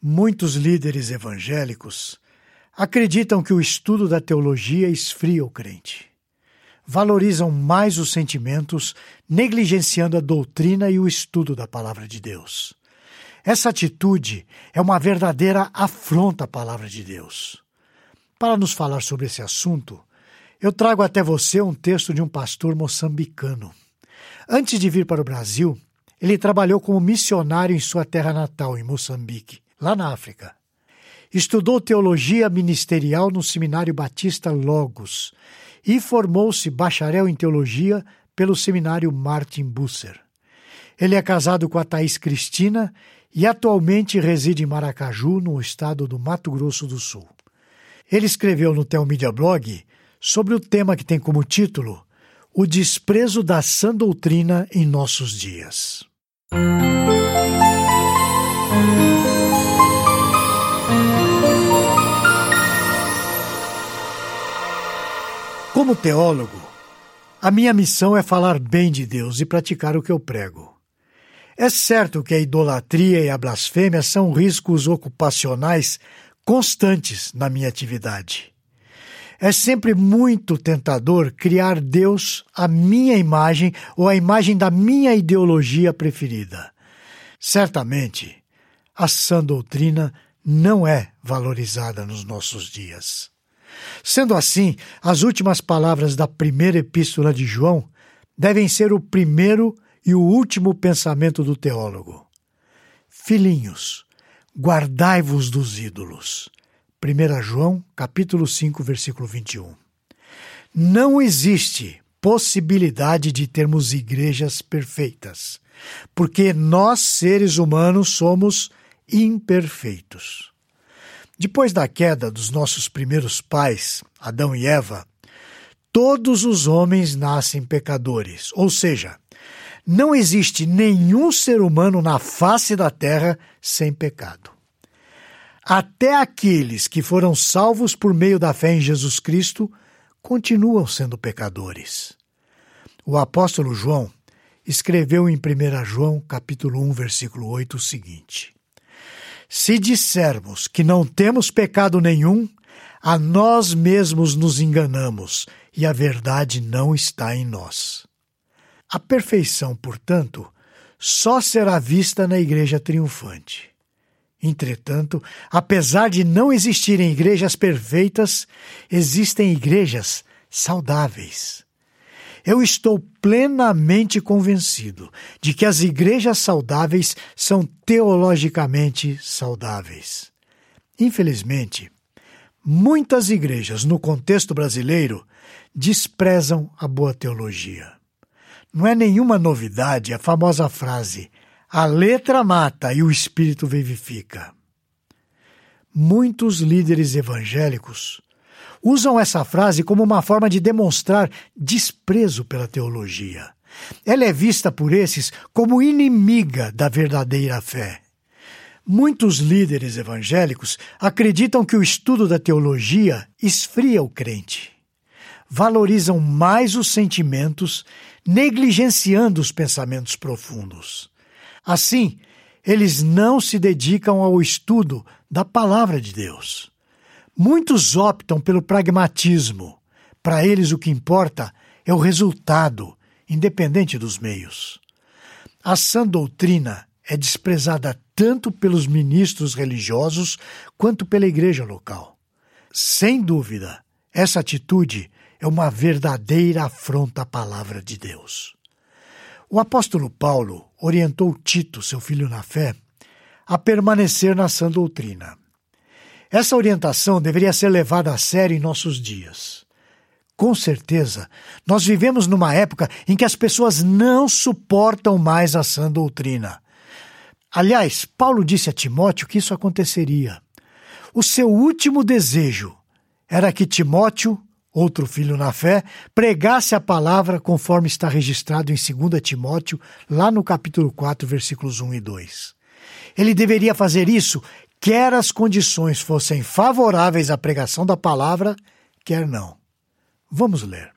Muitos líderes evangélicos acreditam que o estudo da teologia esfria o crente. Valorizam mais os sentimentos, negligenciando a doutrina e o estudo da palavra de Deus. Essa atitude é uma verdadeira afronta à palavra de Deus. Para nos falar sobre esse assunto, eu trago até você um texto de um pastor moçambicano. Antes de vir para o Brasil, ele trabalhou como missionário em sua terra natal, em Moçambique lá na África. Estudou teologia ministerial no Seminário Batista Logos e formou-se bacharel em teologia pelo Seminário Martin Busser. Ele é casado com a Thais Cristina e atualmente reside em Maracaju, no estado do Mato Grosso do Sul. Ele escreveu no Telmídia Blog sobre o tema que tem como título O desprezo da sã doutrina em nossos dias. Como teólogo, a minha missão é falar bem de Deus e praticar o que eu prego. É certo que a idolatria e a blasfêmia são riscos ocupacionais constantes na minha atividade. É sempre muito tentador criar Deus à minha imagem ou à imagem da minha ideologia preferida. Certamente, a sã doutrina não é valorizada nos nossos dias. Sendo assim, as últimas palavras da primeira epístola de João devem ser o primeiro e o último pensamento do teólogo. Filhinhos, guardai-vos dos ídolos. 1 João, capítulo 5, versículo 21. Não existe possibilidade de termos igrejas perfeitas, porque nós, seres humanos, somos imperfeitos. Depois da queda dos nossos primeiros pais, Adão e Eva, todos os homens nascem pecadores, ou seja, não existe nenhum ser humano na face da terra sem pecado. Até aqueles que foram salvos por meio da fé em Jesus Cristo continuam sendo pecadores. O apóstolo João escreveu em 1 João, capítulo 1, versículo 8 o seguinte: se dissermos que não temos pecado nenhum, a nós mesmos nos enganamos e a verdade não está em nós. A perfeição, portanto, só será vista na igreja triunfante. Entretanto, apesar de não existirem igrejas perfeitas, existem igrejas saudáveis. Eu estou plenamente convencido de que as igrejas saudáveis são teologicamente saudáveis. Infelizmente, muitas igrejas no contexto brasileiro desprezam a boa teologia. Não é nenhuma novidade a famosa frase: a letra mata e o espírito vivifica. Muitos líderes evangélicos usam essa frase como uma forma de demonstrar desprezo pela teologia. Ela é vista por esses como inimiga da verdadeira fé. Muitos líderes evangélicos acreditam que o estudo da teologia esfria o crente. Valorizam mais os sentimentos, negligenciando os pensamentos profundos. Assim, eles não se dedicam ao estudo da palavra de Deus. Muitos optam pelo pragmatismo. Para eles, o que importa é o resultado, independente dos meios. A sã doutrina é desprezada tanto pelos ministros religiosos quanto pela igreja local. Sem dúvida, essa atitude é uma verdadeira afronta à palavra de Deus. O apóstolo Paulo orientou Tito, seu filho na fé, a permanecer na sã doutrina. Essa orientação deveria ser levada a sério em nossos dias. Com certeza, nós vivemos numa época em que as pessoas não suportam mais a sã doutrina. Aliás, Paulo disse a Timóteo que isso aconteceria. O seu último desejo era que Timóteo, outro filho na fé, pregasse a palavra conforme está registrado em 2 Timóteo, lá no capítulo 4, versículos 1 e 2. Ele deveria fazer isso quer as condições fossem favoráveis à pregação da palavra, quer não. Vamos ler.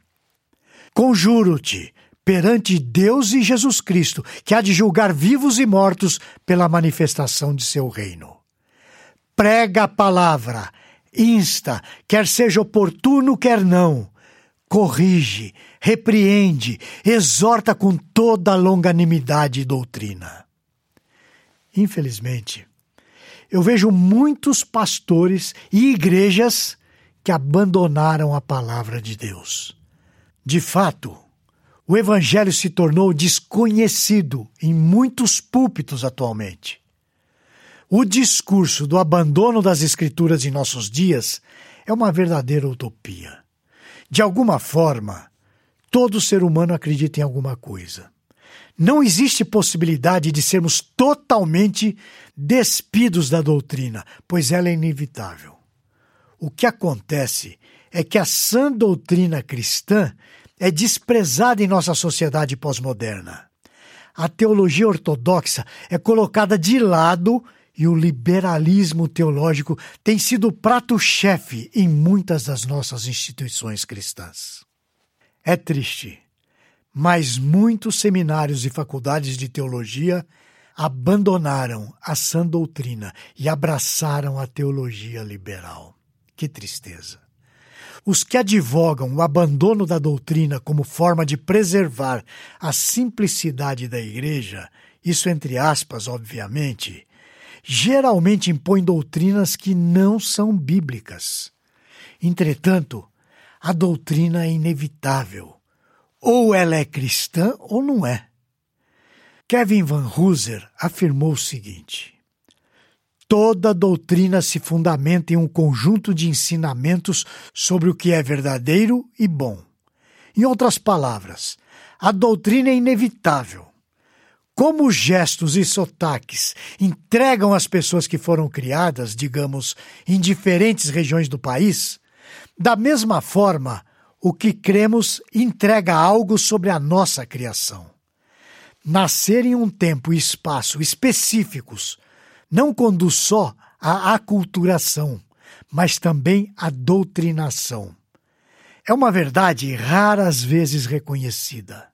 Conjuro-te perante Deus e Jesus Cristo, que há de julgar vivos e mortos pela manifestação de seu reino. prega a palavra, insta, quer seja oportuno, quer não, corrige, repreende, exorta com toda a longanimidade e doutrina. Infelizmente, eu vejo muitos pastores e igrejas que abandonaram a palavra de Deus. De fato, o Evangelho se tornou desconhecido em muitos púlpitos atualmente. O discurso do abandono das Escrituras em nossos dias é uma verdadeira utopia. De alguma forma, todo ser humano acredita em alguma coisa. Não existe possibilidade de sermos totalmente despidos da doutrina, pois ela é inevitável. O que acontece é que a sã doutrina cristã é desprezada em nossa sociedade pós-moderna. A teologia ortodoxa é colocada de lado e o liberalismo teológico tem sido o prato-chefe em muitas das nossas instituições cristãs. É triste, mas muitos seminários e faculdades de teologia abandonaram a sã doutrina e abraçaram a teologia liberal. Que tristeza! Os que advogam o abandono da doutrina como forma de preservar a simplicidade da igreja, isso entre aspas, obviamente, geralmente impõem doutrinas que não são bíblicas. Entretanto, a doutrina é inevitável. Ou ela é cristã ou não é. Kevin Van Hooser afirmou o seguinte: Toda doutrina se fundamenta em um conjunto de ensinamentos sobre o que é verdadeiro e bom. Em outras palavras, a doutrina é inevitável. Como gestos e sotaques entregam as pessoas que foram criadas, digamos, em diferentes regiões do país, da mesma forma, o que cremos entrega algo sobre a nossa criação. Nascer em um tempo e espaço específicos não conduz só à aculturação, mas também à doutrinação. É uma verdade raras vezes reconhecida.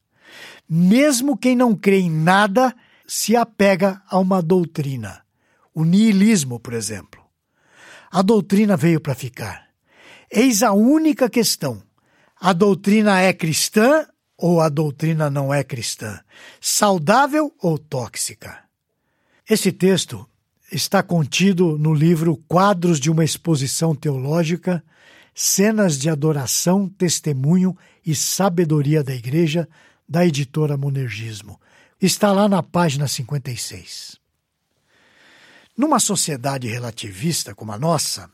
Mesmo quem não crê em nada se apega a uma doutrina. O niilismo, por exemplo. A doutrina veio para ficar. Eis a única questão: a doutrina é cristã ou a doutrina não é cristã, saudável ou tóxica. Esse texto está contido no livro Quadros de uma Exposição Teológica, Cenas de Adoração, Testemunho e Sabedoria da Igreja, da editora Monergismo. Está lá na página 56. Numa sociedade relativista como a nossa,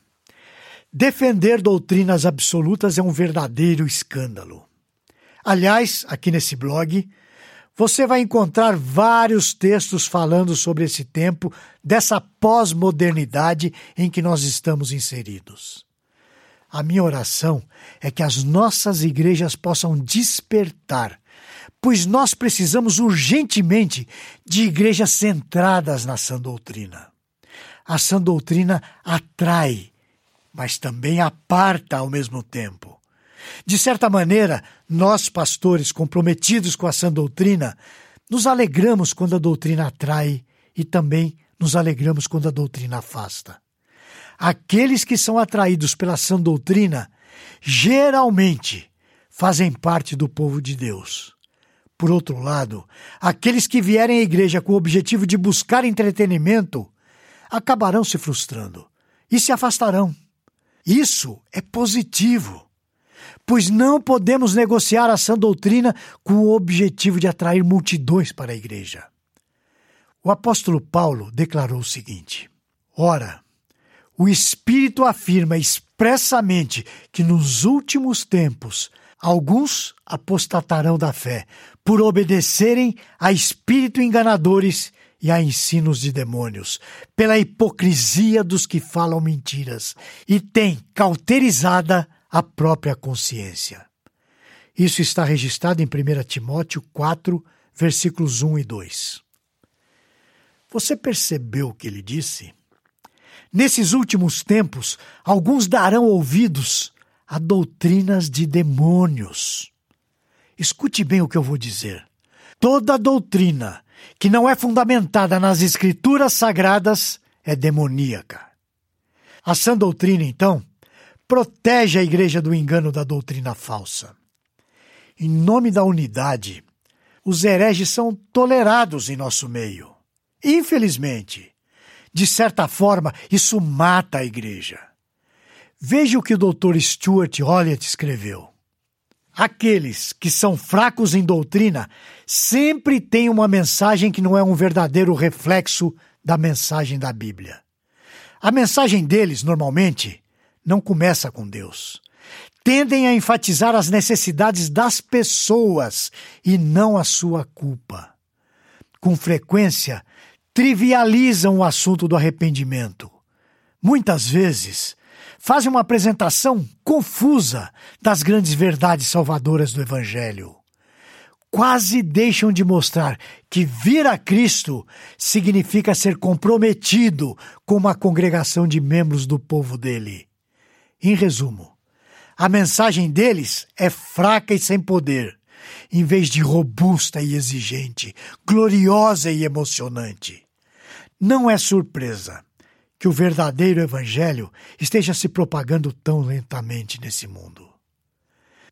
defender doutrinas absolutas é um verdadeiro escândalo. Aliás, aqui nesse blog, você vai encontrar vários textos falando sobre esse tempo, dessa pós-modernidade em que nós estamos inseridos. A minha oração é que as nossas igrejas possam despertar, pois nós precisamos urgentemente de igrejas centradas na sã doutrina. A sã doutrina atrai, mas também aparta ao mesmo tempo. De certa maneira, nós, pastores comprometidos com a sã doutrina, nos alegramos quando a doutrina atrai e também nos alegramos quando a doutrina afasta. Aqueles que são atraídos pela sã doutrina geralmente fazem parte do povo de Deus. Por outro lado, aqueles que vierem à igreja com o objetivo de buscar entretenimento acabarão se frustrando e se afastarão. Isso é positivo pois não podemos negociar a sã doutrina com o objetivo de atrair multidões para a igreja. O apóstolo Paulo declarou o seguinte: Ora, o Espírito afirma expressamente que nos últimos tempos alguns apostatarão da fé por obedecerem a espírito enganadores e a ensinos de demônios, pela hipocrisia dos que falam mentiras e têm cauterizada a própria consciência. Isso está registrado em 1 Timóteo 4, versículos 1 e 2. Você percebeu o que ele disse? Nesses últimos tempos, alguns darão ouvidos a doutrinas de demônios. Escute bem o que eu vou dizer. Toda doutrina que não é fundamentada nas escrituras sagradas é demoníaca. A sã doutrina, então, protege a igreja do engano da doutrina falsa. Em nome da unidade, os hereges são tolerados em nosso meio. Infelizmente, de certa forma, isso mata a igreja. Veja o que o Dr. Stuart Olliott escreveu. Aqueles que são fracos em doutrina sempre têm uma mensagem que não é um verdadeiro reflexo da mensagem da Bíblia. A mensagem deles, normalmente, não começa com Deus. Tendem a enfatizar as necessidades das pessoas e não a sua culpa. Com frequência, trivializam o assunto do arrependimento. Muitas vezes, fazem uma apresentação confusa das grandes verdades salvadoras do Evangelho quase deixam de mostrar que vir a Cristo significa ser comprometido com uma congregação de membros do povo dele. Em resumo, a mensagem deles é fraca e sem poder, em vez de robusta e exigente, gloriosa e emocionante. Não é surpresa que o verdadeiro Evangelho esteja se propagando tão lentamente nesse mundo.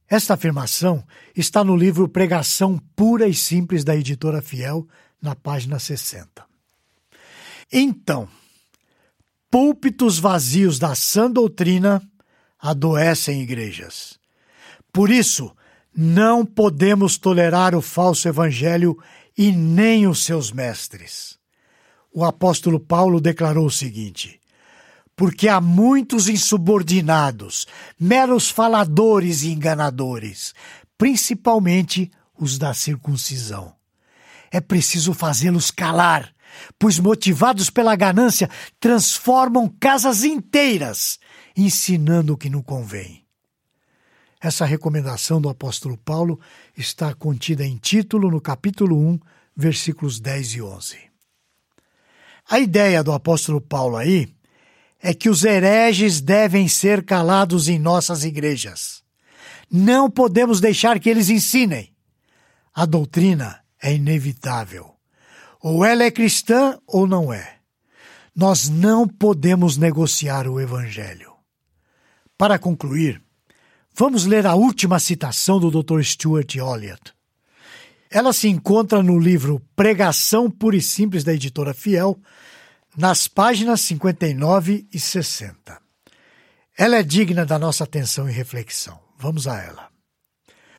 Esta afirmação está no livro Pregação Pura e Simples da editora Fiel, na página 60. Então, púlpitos vazios da sã doutrina adoecem igrejas. Por isso, não podemos tolerar o falso evangelho e nem os seus mestres. O apóstolo Paulo declarou o seguinte: porque há muitos insubordinados, meros faladores e enganadores, principalmente os da circuncisão. É preciso fazê-los calar, pois motivados pela ganância transformam casas inteiras, ensinando o que não convém. Essa recomendação do apóstolo Paulo está contida em título no capítulo 1, versículos 10 e 11. A ideia do apóstolo Paulo aí é que os hereges devem ser calados em nossas igrejas. Não podemos deixar que eles ensinem. A doutrina é inevitável. Ou ela é cristã ou não é. Nós não podemos negociar o Evangelho. Para concluir, vamos ler a última citação do Dr. Stuart Olliott. Ela se encontra no livro Pregação Pura e Simples da editora Fiel, nas páginas 59 e 60. Ela é digna da nossa atenção e reflexão. Vamos a ela.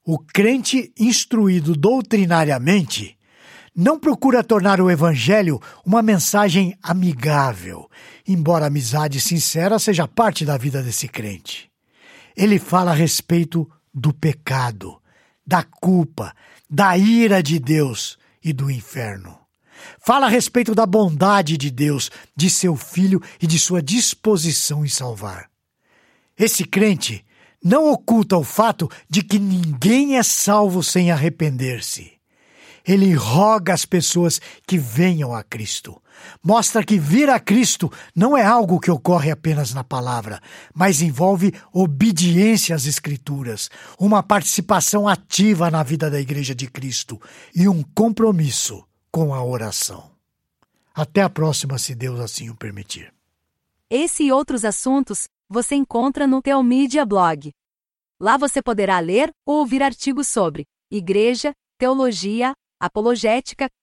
O crente instruído doutrinariamente não procura tornar o Evangelho uma mensagem amigável, embora a amizade sincera seja parte da vida desse crente. Ele fala a respeito do pecado, da culpa, da ira de Deus e do inferno. Fala a respeito da bondade de Deus, de seu Filho e de sua disposição em salvar. Esse crente não oculta o fato de que ninguém é salvo sem arrepender-se. Ele roga às pessoas que venham a Cristo. Mostra que vir a Cristo não é algo que ocorre apenas na palavra, mas envolve obediência às Escrituras, uma participação ativa na vida da Igreja de Cristo e um compromisso com a oração. Até a próxima, se Deus assim o permitir. Esse e outros assuntos você encontra no Teomídia Blog. Lá você poderá ler ou ouvir artigos sobre igreja, teologia, apologética,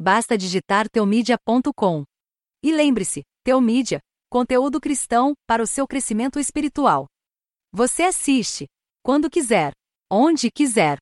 basta digitar teomídia.com. E lembre-se, Teomídia, conteúdo cristão para o seu crescimento espiritual. Você assiste, quando quiser, onde quiser